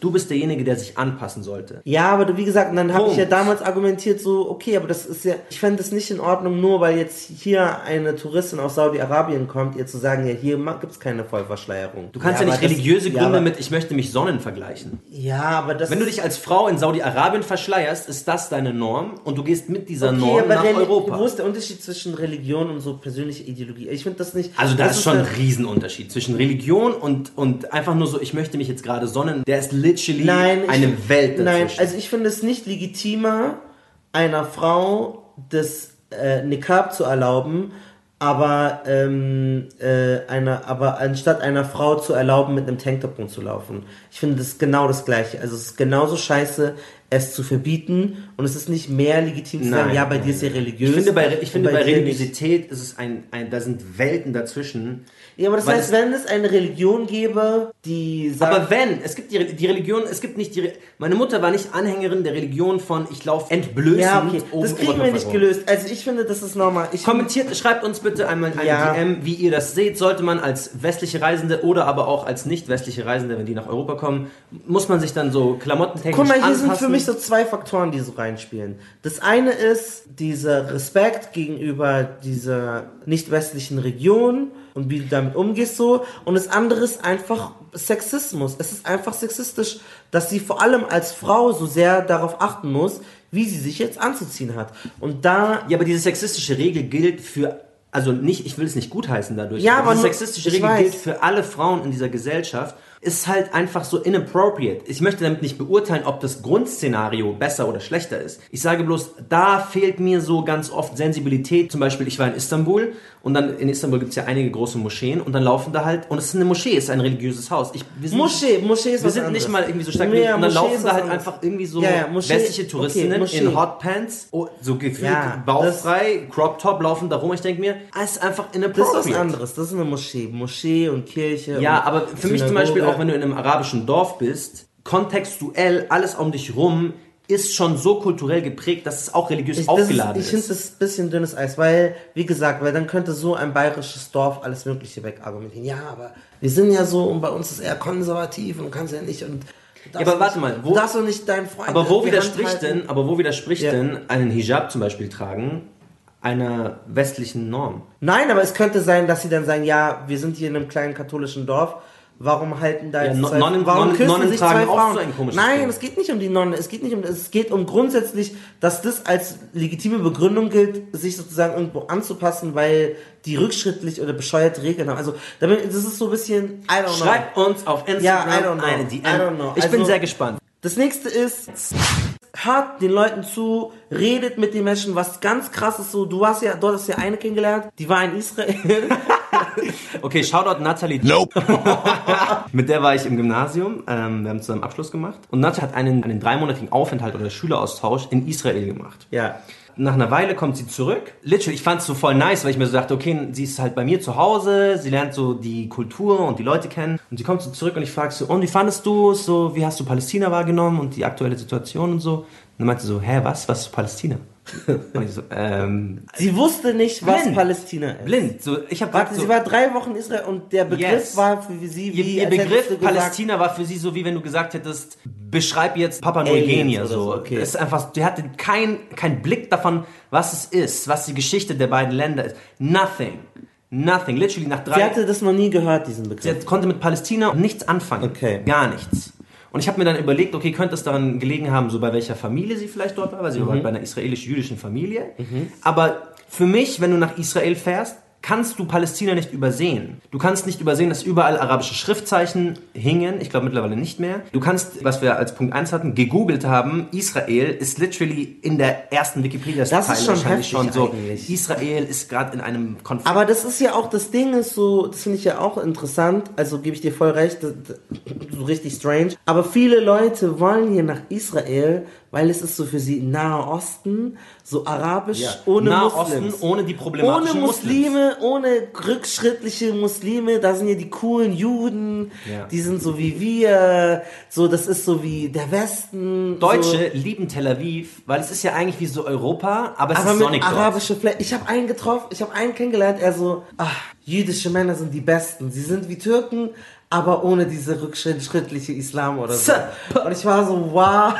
Du bist derjenige, der sich anpassen sollte. Ja, aber du, wie gesagt, dann habe ich ja damals argumentiert, so, okay, aber das ist ja, ich fände es nicht in Ordnung, nur weil jetzt hier eine Touristin aus Saudi-Arabien kommt, ihr zu sagen, ja, hier gibt es keine Vollverschleierung. Du kannst ja, aber nicht das- religiöse ja, Gründe aber, mit ich möchte mich Sonnen vergleichen. Ja, aber das Wenn du dich als Frau in Saudi-Arabien verschleierst, ist das deine Norm und du gehst mit dieser okay, Norm nach Reli- Europa. Wo ist der Unterschied zwischen Religion und so persönliche Ideologie? Ich finde das nicht. Also da das ist schon ein Riesenunterschied zwischen Religion und, und einfach nur so, ich möchte mich jetzt gerade sonnen. Der ist literally Nein, ich- eine Welt dazwischen. Nein, also ich finde es nicht legitimer, einer Frau das äh, Niqab zu erlauben, aber ähm, äh, einer, aber anstatt einer Frau zu erlauben, mit einem Tanktop rumzulaufen. Ich finde das genau das Gleiche. Also es ist genauso scheiße, es zu verbieten und es ist nicht mehr legitim zu sagen, Nein, ja, bei nein, dir ist ja religiös. Ich finde, bei, ich finde, bei nicht. Religiosität ist es ein, ein, da sind Welten dazwischen. Ja, aber das heißt, es- wenn es eine Religion gäbe, die sagt, Aber wenn, es gibt die, die Religion, es gibt nicht die, meine Mutter war nicht Anhängerin der Religion von, ich laufe entblößend ja, okay, oben das kriegen wir nicht gelöst. Also ich finde, das ist normal. Ich Kommentiert, schreibt uns bitte einmal eine Ja. DM, wie ihr das seht. Sollte man als westliche Reisende oder aber auch als nicht westliche Reisende, wenn die nach Europa kommen, muss man sich dann so klamottentechnisch Guck mal, hier anpassen? sind für mich so zwei Faktoren, die so reinspielen. Das eine ist dieser Respekt gegenüber dieser nicht westlichen Region und wie du damit umgehst so. Und das andere ist einfach Sexismus. Es ist einfach sexistisch, dass sie vor allem als Frau so sehr darauf achten muss, wie sie sich jetzt anzuziehen hat. Und da Ja, aber diese sexistische Regel gilt für, also nicht, ich will es nicht gutheißen dadurch. Ja, aber diese nur- sexistische Regel gilt für alle Frauen in dieser Gesellschaft. Ist halt einfach so inappropriate. Ich möchte damit nicht beurteilen, ob das Grundszenario besser oder schlechter ist. Ich sage bloß, da fehlt mir so ganz oft Sensibilität. Zum Beispiel, ich war in Istanbul und dann in Istanbul gibt es ja einige große Moscheen und dann laufen da halt, und es ist eine Moschee, es ist ein religiöses Haus. Ich, wir sind Moschee, Moschee ist wir sind anderes. nicht mal irgendwie so stark Nee, und dann Moschee laufen da halt anderes. einfach irgendwie so Ja, ja, Moschee- westliche okay, Touristinnen Moschee. in Hotpants, oh, so gefühlt Ja, bauchfrei, Crop Top laufen da rum. Ich denke mir, es ist einfach Das inappropriate. ist was anderes. Das ist eine Moschee. Moschee und Kirche. Ja, und aber für mich zum. Beispiel, auch wenn du in einem arabischen Dorf bist, kontextuell alles um dich rum ist schon so kulturell geprägt, dass es auch religiös Ich, das ist, aufgeladen ich finde das ein bisschen dünnes Eis, weil, wie gesagt, weil dann könnte so ein bayerisches Dorf alles Mögliche wegargumentieren. Ja, aber wir sind ja so und bei uns ist eher konservativ und du kannst ja nicht und. du darfst aber warte mal, wo- du darfst doch nicht deinen Freund. Aber wo widerspricht halten. denn, aber wo widerspricht Ja. denn einen Hijab zum Beispiel tragen einer westlichen Norm? Nein, aber es könnte sein, dass sie dann sagen, ja, wir sind hier in einem kleinen katholischen Dorf. Warum halten da Ja, jetzt No- zwei, Nonnen- warum Nonnen- Nonnen sich tragen zwei Frauen? so ein komisches Nein, Ding. es geht nicht um die Nonnen, es geht nicht um, es geht um grundsätzlich, dass das als legitime Begründung gilt, sich sozusagen irgendwo anzupassen, weil die rückschrittlich oder bescheuerte Regeln haben. Also, damit, das ist so ein bisschen, I don't know. Schreibt uns auf Ja, I Instagram don't know. eine DM. I don't know. Ich bin Also- sehr gespannt. Das nächste ist, hört den Leuten zu, redet mit den Menschen, was ganz krass ist so, du hast ja, du hast ja eine kennengelernt, die war in Israel. Okay, Shoutout Natalie. Nope. Mit der war ich im Gymnasium. Ähm, wir haben zusammen Abschluss gemacht. Und Natalie hat einen, einen dreimonatigen Aufenthalt oder Schüleraustausch in Israel gemacht. ja. Nach einer Weile kommt sie zurück. Literally, ich fand es so voll nice, weil ich mir so dachte, okay, sie ist halt bei mir zu Hause, sie lernt so die Kultur und die Leute kennen. Und sie kommt so zurück und ich frage so, und wie fandest du es so, wie hast du Palästina wahrgenommen und die aktuelle Situation und so? Und dann meinte sie so, hä, was, was ist Palästina? Und ich so, ähm, Sie wusste nicht, was Blind. Palästina ist. blind. So, ich habe Warte, so, sie war drei Wochen in Israel und der Begriff Yes. war für sie wie Ihr, ihr Begriff gesagt, Palästina war für sie so, wie wenn du gesagt hättest, beschreib jetzt. Aliens oder So. so, okay. Ist einfach, die hatte keinen kein Blick davon, was es ist, was die Geschichte der beiden Länder ist. Nothing. Nothing. Literally nach drei Sie hatte das noch nie gehört, diesen Sie Begriff. hat, konnte mit Palästina nichts anfangen. Okay. Gar nichts. Und ich habe mir dann überlegt, okay, könnte es daran gelegen haben, so bei welcher Familie sie vielleicht dort war, weil sie Mhm. war bei einer israelisch-jüdischen Familie. Aber für mich, wenn du nach Israel fährst, kannst du Palästina nicht übersehen. Du kannst nicht übersehen, dass überall arabische Schriftzeichen hingen. Ich glaube mittlerweile nicht mehr. Du kannst, was wir als Punkt 1 hatten, gegoogelt haben, Israel ist literally in der ersten Wikipedia-Zeile Das ist schon wahrscheinlich schon so. eigentlich. Israel ist gerade in einem Konflikt. Aber das ist ja auch, das Ding ist so, das finde ich ja auch interessant, also gebe ich dir voll recht, so richtig strange. Aber viele Leute wollen hier nach Israel, weil es ist so für sie Nahe Osten, so arabisch, ohne Nahosten, Muslims. ohne die Ohne problematischen Muslime, ohne rückschrittliche Muslime, da sind ja die coolen Juden, Ja. die sind so wie wir, so das ist so wie der Westen. Deutsche so. lieben Tel Aviv, weil es ist ja eigentlich wie so Europa, aber es Aber ist sonnig arabische Fläche. Ich habe einen getroffen, ich habe einen kennengelernt, er so, ach, jüdische Männer sind die Besten. Sie sind wie Türken, aber ohne diese rückschrittliche Islam oder so. Und ich war so, wow.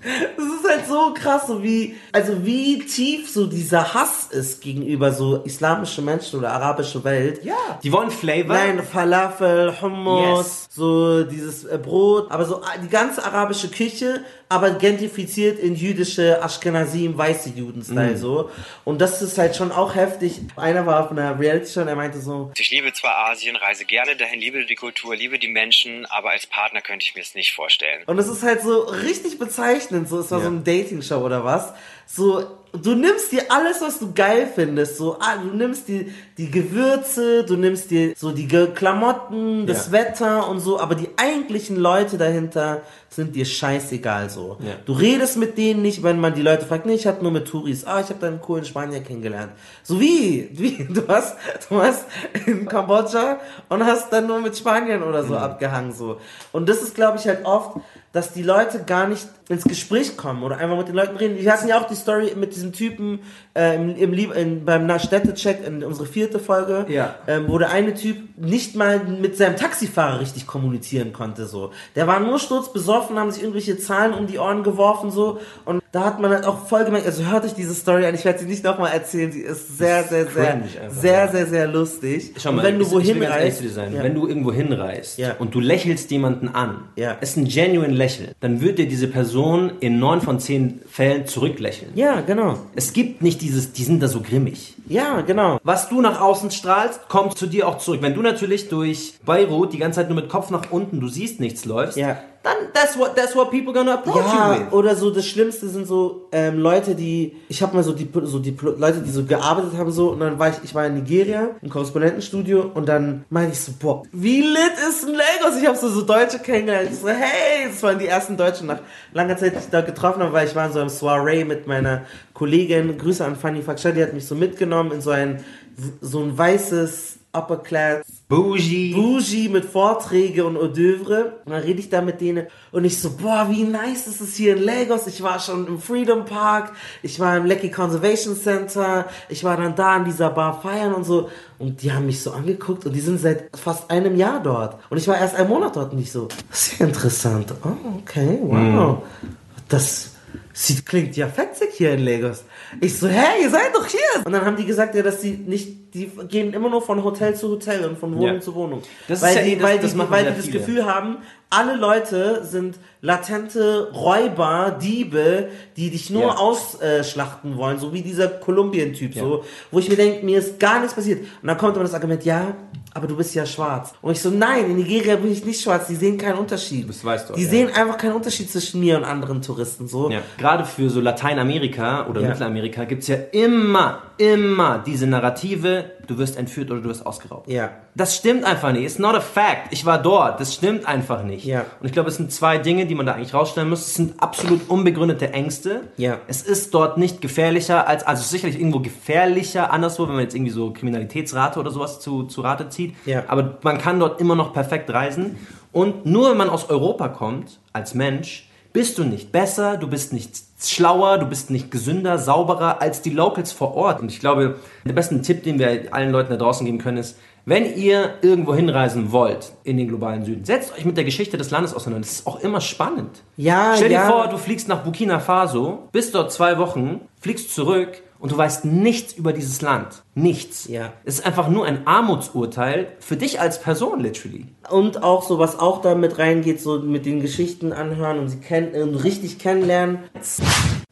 Das ist halt so krass, so wie, also wie tief so dieser Hass ist gegenüber so islamische Menschen oder arabische Welt. Ja. Die wollen Flavor. Nein, Falafel, Hummus, Yes. so dieses äh, Brot, aber so äh, die ganze arabische Küche, aber gentrifiziert in jüdische Ashkenazim, weiße Juden-Style Mm. so. Und das ist halt schon auch heftig. Einer war auf einer Reality-Show und er meinte so, Ich liebe zwar Asien, reise gerne dahin, liebe die Kultur, liebe die Menschen, aber als Partner könnte ich mir es nicht vorstellen. Und es ist halt so richtig bezeichnend, so es war so Ja. eine Dating-Show oder was. So, du nimmst dir alles, was du geil findest, so, ah, du nimmst dir die Gewürze, du nimmst dir so die Klamotten, das Ja. Wetter und so, aber die eigentlichen Leute dahinter sind dir scheißegal so. Ja. Du redest mit denen nicht, wenn man die Leute fragt, nee, ich hab nur mit Touris, ah, ich habe da einen coolen Spanier kennengelernt. So wie, wie, du hast, du warst in Kambodscha und hast dann nur mit Spaniern oder so abgehangen so. Und das ist, glaube ich, halt oft, dass die Leute gar nicht ins Gespräch kommen oder einfach mit den Leuten reden. Wir hatten ja auch die Story mit diesem Typen äh, im, im, Lieb- in, beim Städtecheck in unsere vierte Folge, Ja. ähm, wo der eine Typ nicht mal mit seinem Taxifahrer richtig kommunizieren konnte. so. Der war nur sturzbesoffen, haben sich irgendwelche Zahlen um die Ohren geworfen so und da hat man halt auch voll gemerkt, also hört euch diese Story an, ich werde sie nicht nochmal erzählen, sie ist sehr, sehr, sehr, einfach, sehr, ja. sehr, sehr lustig. Schau und mal, wenn du wohin reist, sein, ja. wenn du irgendwo hinreist Ja. und du lächelst jemanden an, ist ein genuine Lächeln, dann wird dir diese Person in neun von zehn Fällen zurücklächeln. ja, genau. Es gibt nicht dieses, die sind da so grimmig. Ja, genau. Was du nach außen strahlst, kommt zu dir auch zurück. Wenn du natürlich durch Beirut die ganze Zeit nur mit Kopf nach unten, du siehst nichts, läufst, Ja. Dann that's what, that's what people gonna approach you Ja, with. oder so das Schlimmste sind so ähm, Leute, die ich habe mal so die so die Leute, die so gearbeitet haben so und dann war ich ich war in Nigeria im Korrespondentenstudio und dann meinte ich so boah, wie lit ist ein Lagos? Ich habe so so Deutsche kennengelernt. Ich so hey, das waren die ersten Deutschen nach langer Zeit, die ich da getroffen habe, weil ich war in so einem Soiree mit meiner Kollegin. Grüße an Fanny Fakshad, die hat mich so mitgenommen in so ein so ein weißes Upper Class Bougie. Bougie mit Vorträge und Hors d'oeuvre. Und dann rede ich da mit denen und ich so, boah, wie nice ist es hier in Lagos. Ich war schon im Freedom Park, ich war im Lecky Conservation Center, ich war dann da in dieser Bar feiern und so. Und die haben mich so angeguckt und die sind seit fast einem Jahr dort. Und ich war erst einen Monat dort und ich so, ja interessant. Oh, okay, wow. Das sieht, klingt ja fetzig hier in Lagos. Ich so, hä, ihr seid doch hier. Und dann haben die gesagt, ja, dass sie nicht, die gehen immer nur von Hotel zu Hotel und von Wohnung Ja. zu Wohnung. Das ist weil ja die, eh- das- weil das die, weil die das viele. Gefühl haben, alle Leute sind latente Räuber, Diebe, die dich nur Ja. ausschlachten wollen, so wie dieser Kolumbien-Typ, so, wo ich mir denke, mir ist gar nichts passiert. Und dann kommt aber das Argument, ja, aber du bist ja schwarz. Und ich so, nein, in Nigeria bin ich nicht schwarz, die sehen keinen Unterschied. bist weiß dort, die ja. sehen einfach keinen Unterschied zwischen mir und anderen Touristen, so. Ja. Gerade für so Lateinamerika oder. Mittelamerika gibt es ja immer, immer diese Narrative, du wirst entführt oder du wirst ausgeraubt. Ja. Das stimmt einfach nicht. It's not a fact. Ich war dort. Das stimmt einfach nicht. Ja. Und ich glaube, es sind zwei Dinge, die man da eigentlich rausstellen muss. Es sind absolut unbegründete Ängste. Ja. Es ist dort nicht gefährlicher als, also sicherlich irgendwo gefährlicher anderswo, wenn man jetzt irgendwie so Kriminalitätsrate oder sowas zu, zu Rate zieht. Ja. Aber man kann dort immer noch perfekt reisen. Und nur wenn man aus Europa kommt, als Mensch, bist du nicht besser, du bist nicht schlauer, du bist nicht gesünder, sauberer als die Locals vor Ort. Und ich glaube, der beste Tipp, den wir allen Leuten da draußen geben können, ist, wenn ihr irgendwo hinreisen wollt in den globalen Süden, setzt euch mit der Geschichte des Landes auseinander. Das ist auch immer spannend. Ja, Stell dir ja. vor, du fliegst nach Burkina Faso, bist dort zwei Wochen, fliegst zurück und du weißt nichts über dieses Land. Nichts. Ja. Es ist einfach nur ein Armutsurteil für dich als Person, literally. Und auch so, was auch da mit reingeht, so mit den Geschichten anhören und sie kennen, und richtig kennenlernen.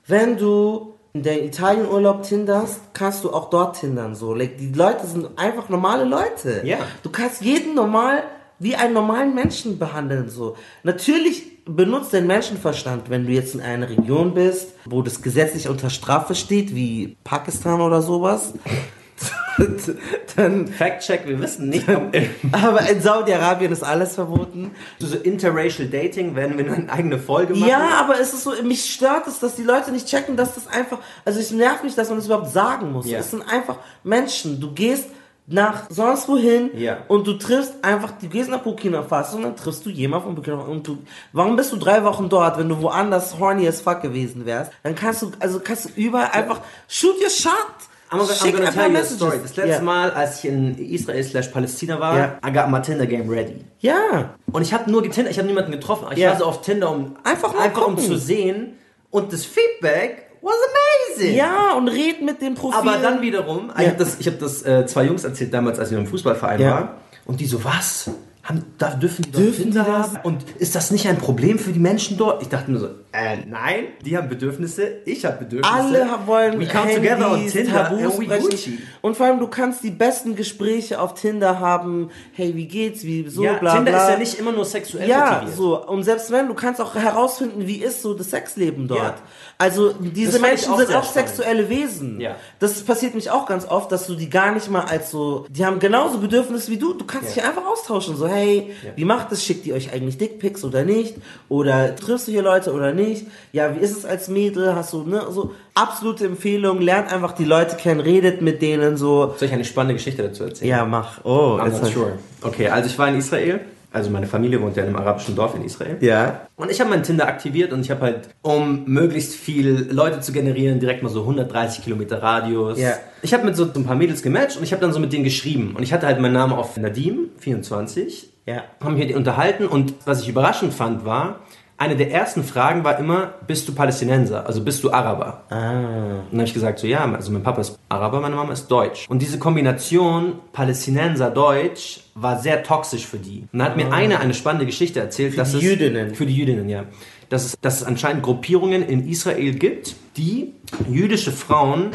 Wenn du in der Italienurlaub tinderst, kannst du auch dort tindern, so. Like, die Leute sind einfach normale Leute. Ja. Du kannst jeden normal, wie einen normalen Menschen behandeln, so. Natürlich benutzt den Menschenverstand, wenn du jetzt in einer Region bist, wo das gesetzlich unter Strafe steht, wie Pakistan oder sowas. dann, Fact-check, wir wissen nicht. ob- aber in Saudi-Arabien ist alles verboten. so interracial Dating werden wir eine eigene Folge machen. Ja, aber es ist so, mich stört es, dass die Leute nicht checken, dass das einfach, also es nervt mich, dass man das überhaupt sagen muss. Es sind einfach Menschen. Du gehst nach sonst wohin Ja. und du triffst einfach, du gehst nach Burkina Faso und dann triffst du jemanden von Burkina Faso und du, warum bist du drei Wochen dort, wenn du woanders horny as fuck gewesen wärst? Dann kannst du, also kannst du überall einfach, shoot your shot. I'm, gonna- I'm Schick gonna einfach tell you a story. Das letzte ja. Mal, als ich in Israel slash Palästina war, Ja. I got my Tinder game ready. Ja. Und ich habe nur getindert, ich habe niemanden getroffen. Ich Ja. war so auf Tinder, um Einfach mal einfach um zu sehen. Und das Feedback was amazing. Ja, und red mit dem Profil. Aber dann wiederum, ich Ja. habe das, ich hab das äh, zwei Jungs erzählt damals, als ich im Fußballverein Ja. war. Und die so, was? Haben, da dürfen die dort Dürfen Tinder die das? haben? Und ist das nicht ein Problem für die Menschen dort? Ich dachte mir so, äh, nein, die haben Bedürfnisse, ich habe Bedürfnisse. Alle wollen We come Handys, together on Tinder Tabus and. Gucci. Und vor allem, du kannst die besten Gespräche auf Tinder haben. Hey, wie geht's? Wie so, ja, bla Tinder bla. ist ja nicht immer nur sexuell Ja, motiviert. so. Und selbst wenn, du kannst auch herausfinden, wie ist so das Sexleben dort. Ja. Also, diese Menschen auch sind auch spannend. sexuelle Wesen. Ja. Das passiert mich auch ganz oft, dass du die gar nicht mal als so, die haben genauso Bedürfnisse wie du. Du kannst dich einfach austauschen. So, hey, wie macht es? Schickt ihr euch eigentlich Dickpics oder nicht? Oder triffst du hier Leute oder nicht? Ja, wie ist es als Mädel? Hast du, ne, so, absolute Empfehlung. Lernt einfach die Leute kennen, redet mit denen so. Soll ich eine spannende Geschichte dazu erzählen? Ja, mach. Oh, I'm not sure. Okay, also ich war in Israel. Also meine Familie wohnt ja in einem arabischen Dorf in Israel. Ja. Und ich habe mein Tinder aktiviert und ich habe halt, um möglichst viel Leute zu generieren, direkt mal so 130 Kilometer Radius. Ja. Ich habe mit so ein paar Mädels gematcht und ich habe dann so mit denen geschrieben. Und ich hatte halt meinen Namen auf Nadim, 24. Ja. Haben hier unterhalten und was ich überraschend fand war, eine der ersten Fragen war immer, bist du Palästinenser? Also bist du Araber? Ah. Und dann habe ich gesagt, so ja, also mein Papa ist Araber, meine Mama ist Deutsch. Und diese Kombination Palästinenser-Deutsch war sehr toxisch für die. Und dann hat mir eine eine spannende Geschichte erzählt, Für dass die es, Jüdinnen. Für die Jüdinnen, ja. Dass es, dass es anscheinend Gruppierungen in Israel gibt, die jüdische Frauen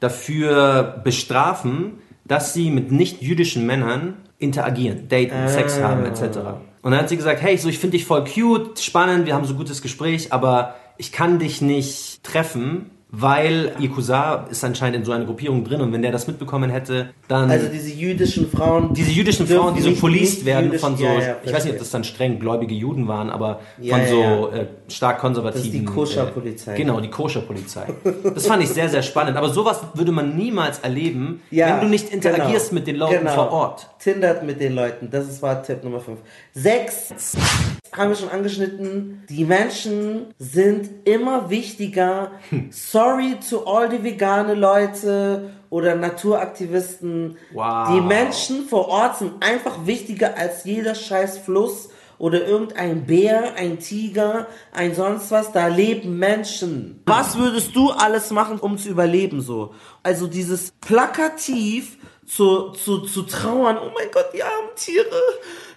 dafür bestrafen, dass sie mit nicht-jüdischen Männern interagieren, daten, Sex haben, etc. Und dann hat sie gesagt, hey, so ich finde dich voll cute, spannend, wir haben so ein gutes Gespräch, aber ich kann dich nicht treffen, weil ihr Cousin ist anscheinend in so einer Gruppierung drin und wenn der das mitbekommen hätte, dann Also diese jüdischen Frauen. diese jüdischen Frauen, die so policed werden jüdisch- von so, ja, ja, ich weiß nicht, ob das dann streng gläubige Juden waren, aber Ja, von so Äh, stark konservativen. Das ist die Koscher-Polizei. Äh, genau, die Koscher-Polizei. Das fand ich sehr, sehr spannend. Aber sowas würde man niemals erleben, wenn du nicht interagierst genau. mit den Leuten Genau. vor Ort. Tindert mit den Leuten. Das ist war Tipp Nummer 5. Sechs haben wir schon angeschnitten. Die Menschen sind immer wichtiger. Sorry to all die vegane Leute oder Naturaktivisten. Wow. Die Menschen vor Ort sind einfach wichtiger als jeder scheiß Fluss oder irgendein Bär, ein Tiger, ein sonst was. Da leben Menschen. Was würdest du alles machen, um zu überleben so? Also dieses plakativ zu, zu, zu trauern. Oh mein Gott, die armen Tiere,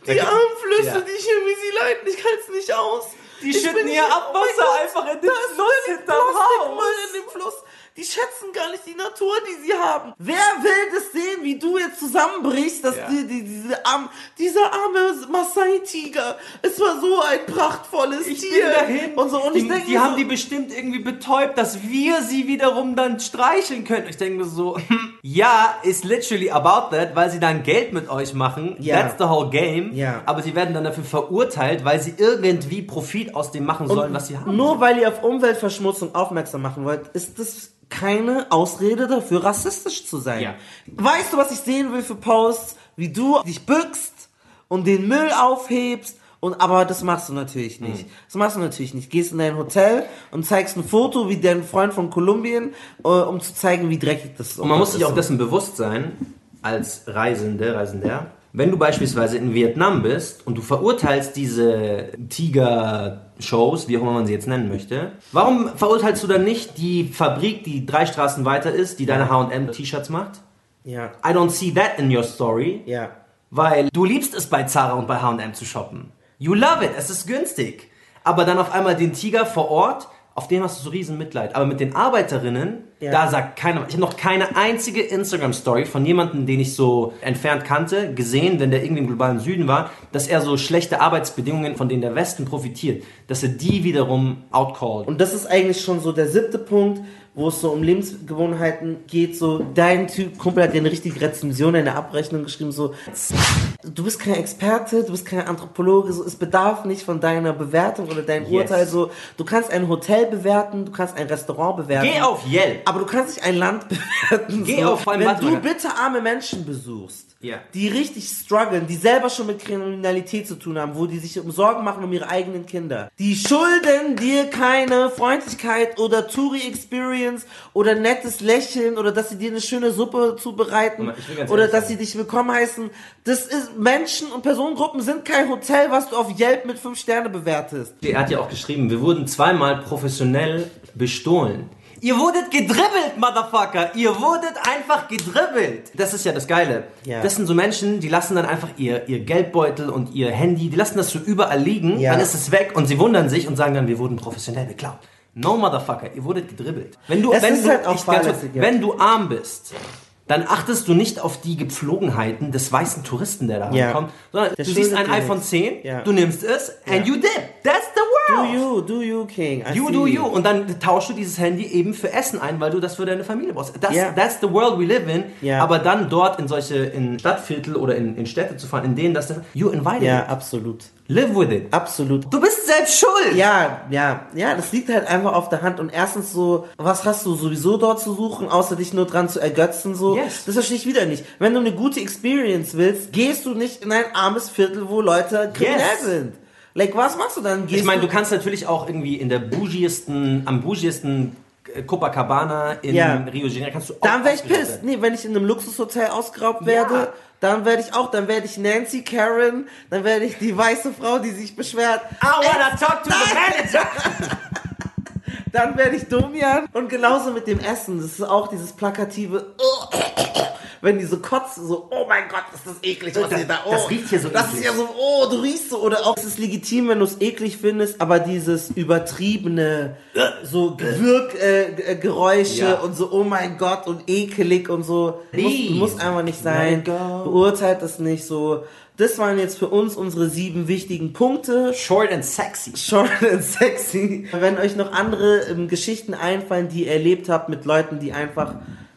die armen Flüsse, ja. die hier, wie sie leiden. Ich kann es nicht aus. Die Ich schütten ihr hier- Abwasser oh einfach in den Fluss hinterm Haus. in dem Fluss. Die schätzen gar nicht die Natur, die sie haben. Wer will das sehen, wie du jetzt zusammenbrichst, dass Ja. die, die, diese arm, dieser arme Maasai-Tiger, es war so ein prachtvolles Ich Tier. dahin. Und, so, und die ich denke die mir haben so, die bestimmt irgendwie betäubt, dass wir sie wiederum dann streicheln können. Ich denke mir so, hm, ja, ist literally about that, weil sie dann Geld mit euch machen. Ja. That's the whole game. Ja. Aber sie werden dann dafür verurteilt, weil sie irgendwie Profit aus dem machen sollen, was sie haben. Nur weil ihr auf Umweltverschmutzung aufmerksam machen wollt, ist das keine Ausrede dafür, rassistisch zu sein. Ja. Weißt du, was ich sehen will für Posts? Wie du dich bückst und den Müll aufhebst. Und, aber das machst du natürlich nicht. Mhm. Das machst du natürlich nicht. Gehst in dein Hotel und zeigst ein Foto wie dein Freund von Kolumbien, äh, um zu zeigen, wie dreckig das ist. Und man muss sich auch dessen bewusst sein, als Reisende, Reisender, wenn du beispielsweise in Vietnam bist und du verurteilst diese Tiger-Shows, wie auch immer man sie jetzt nennen möchte, warum verurteilst du dann nicht die Fabrik, die drei Straßen weiter ist, die deine H&M-T-Shirts macht? Ja, I don't see that in your story, ja. weil du liebst es bei Zara und bei H&M zu shoppen. You love it, es ist günstig. Aber dann auf einmal den Tiger vor Ort, auf den hast du so riesen Mitleid. Aber mit den Arbeiterinnen, Ja. Da sagt keiner, ich habe noch keine einzige Instagram-Story von jemandem, den ich so entfernt kannte, gesehen, wenn der irgendwie im globalen Süden war, dass er so schlechte Arbeitsbedingungen, von denen der Westen profitiert, dass er die wiederum outcallt. Und das ist eigentlich schon so der siebte Punkt, wo es so um Lebensgewohnheiten geht. So, dein Typ, Kumpel hat dir eine richtige Rezension in der Abrechnung geschrieben, so, du bist kein Experte, du bist kein Anthropologe, so, es bedarf nicht von deiner Bewertung oder deinem Yes. Urteil, so, du kannst ein Hotel bewerten, du kannst ein Restaurant bewerten. Geh auf Yelp. Aber du kannst nicht ein Land bewerten. Geh so. auf- Wenn warte du bitte arme Menschen besuchst, Ja. die richtig strugglen, die selber schon mit Kriminalität zu tun haben, wo die sich um Sorgen machen um ihre eigenen Kinder, die schulden dir keine Freundlichkeit oder Touri-Experience oder nettes Lächeln oder dass sie dir eine schöne Suppe zubereiten oder dass sein. sie dich willkommen heißen. Das ist, Menschen und Personengruppen sind kein Hotel, was du auf Yelp mit 5 Sterne bewertest. Er hat ja auch geschrieben, wir wurden zweimal professionell bestohlen. Ihr wurdet gedribbelt, Motherfucker! Ihr wurdet einfach gedribbelt! Das ist ja das Geile. Ja. Das sind so Menschen, die lassen dann einfach ihr, ihr Geldbeutel und ihr Handy, die lassen das so überall liegen, Ja. dann ist es weg und sie wundern sich und sagen dann, wir wurden professionell beklaut. No, Motherfucker, ihr wurdet gedribbelt. Wenn du, wenn du, halt ich- ganz wenn du arm bist, dann achtest du nicht auf die Gepflogenheiten des weißen Touristen, der da Ja. rankommt, sondern Der du siehst ein iPhone nichts. 10, Ja. du nimmst es and you dip. That's the Do world. you, do you, King. I You do you. Und dann tauschst du dieses Handy eben für Essen ein, weil du das für deine Familie brauchst. Das, Ja. That's the world we live in. Ja. Aber dann dort in solche in Stadtviertel oder in, in Städte zu fahren, in denen das you invited Ja, it. absolut. Live with it. Absolut. Du bist selbst schuld. Ja, ja, ja, das liegt halt einfach auf der Hand. Und erstens so, was hast du sowieso dort zu suchen, außer dich nur dran zu ergötzen, so? Yes. Das verstehe ich wieder nicht. Wenn du eine gute Experience willst, gehst du nicht in ein armes Viertel, wo Leute kriminell Yes. sind. Like, was machst du dann? Gehst Ich meine, du kannst natürlich auch irgendwie in der bougiesten, am bougiesten äh, Copacabana in Ja. Rio de Janeiro kannst du auch Dann wäre ich werden. Nee, wenn ich in einem Luxushotel ausgeraubt werde, Ja. Dann werde ich auch, dann werde ich Nancy Karen, dann werde ich die weiße Frau, die sich beschwert. I wanna talk to the manager. Dann werde ich Domian. Und genauso mit dem Essen. Das ist auch dieses plakative, wenn die so kotzen, so, oh mein Gott, ist das eklig, was Das- ihr da, oh. das riecht hier so Das eklig. ist ja so, oh, du riechst so. Oder auch, es ist legitim, wenn du es eklig findest, aber dieses übertriebene, so Wirkgeräusche äh, Geräusche Ja. und so, oh mein Gott, und ekelig und so. Muss, Please. muss einfach nicht sein. Beurteilt das nicht so. Das waren jetzt für uns unsere sieben wichtigen Punkte. Short and sexy. Short and sexy. Wenn euch noch andere ähm, Geschichten einfallen, die ihr erlebt habt mit Leuten, die einfach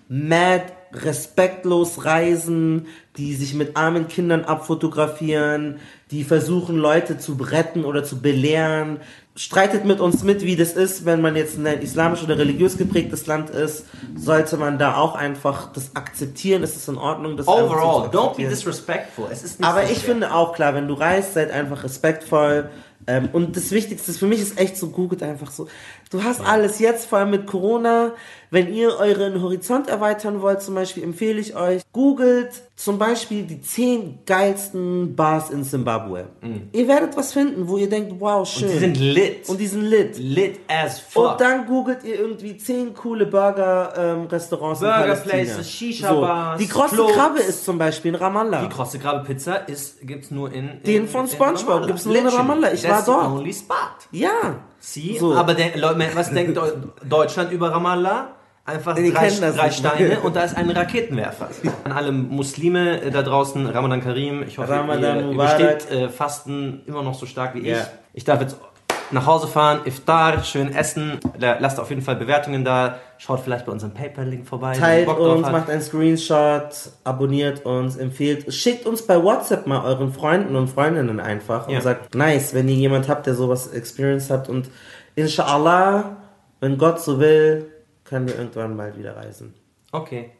mad, respektlos reisen, die sich mit armen Kindern abfotografieren, die versuchen, Leute zu retten oder zu belehren, streitet mit uns mit, wie das ist, wenn man jetzt in ein islamisch oder religiös geprägtes Land ist, sollte man da auch einfach das akzeptieren, ist es in Ordnung, das Overall, don't be disrespectful. Es ist nicht Aber ich finde auch klar, wenn du reist, seid einfach respektvoll. Ähm, und das Wichtigste für mich ist echt so, googelt einfach so. Du hast alles jetzt, vor allem mit Corona. Wenn ihr euren Horizont erweitern wollt, zum Beispiel, empfehle ich euch, googelt zum Beispiel die 10 geilsten Bars in Zimbabwe. Ihr werdet was finden, wo ihr denkt, wow, schön. Mhm. Die sind lit. Und die sind lit. lit as fuck. Und dann googelt ihr irgendwie 10 coole Burger-Restaurants in Burger Palästina. Places, Shisha-Bars, Die krosse Clubs. Krabbe ist zum Beispiel in Ramallah. Die krosse Krabbe Pizza ist, gibt's nur in, in Den von in SpongeBob gibt's nur in. Ramallah. Ich That's war dort. Only spot. Ja. Sie, So. aber der, Leute, was denkt Deu- Deutschland über Ramallah? Einfach Die drei, drei. Steine und da ist ein Raketenwerfer. An alle Muslime äh, da draußen, Ramadan Karim, ich hoffe, Ramadan ihr übersteht äh, Fasten immer noch so stark wie Ja. ich. Ich darf jetzt nach Hause fahren, Iftar, schön essen, La- lasst auf jeden Fall Bewertungen da, schaut vielleicht bei unserem PayPal-Link vorbei. Teilt uns, macht einen Screenshot, abonniert uns, empfehlt, schickt uns bei WhatsApp mal euren Freunden und Freundinnen einfach Ja. und sagt, nice, wenn ihr jemand habt, der sowas experienced hat und inshallah, wenn Gott so will, können wir irgendwann bald wieder reisen. Okay.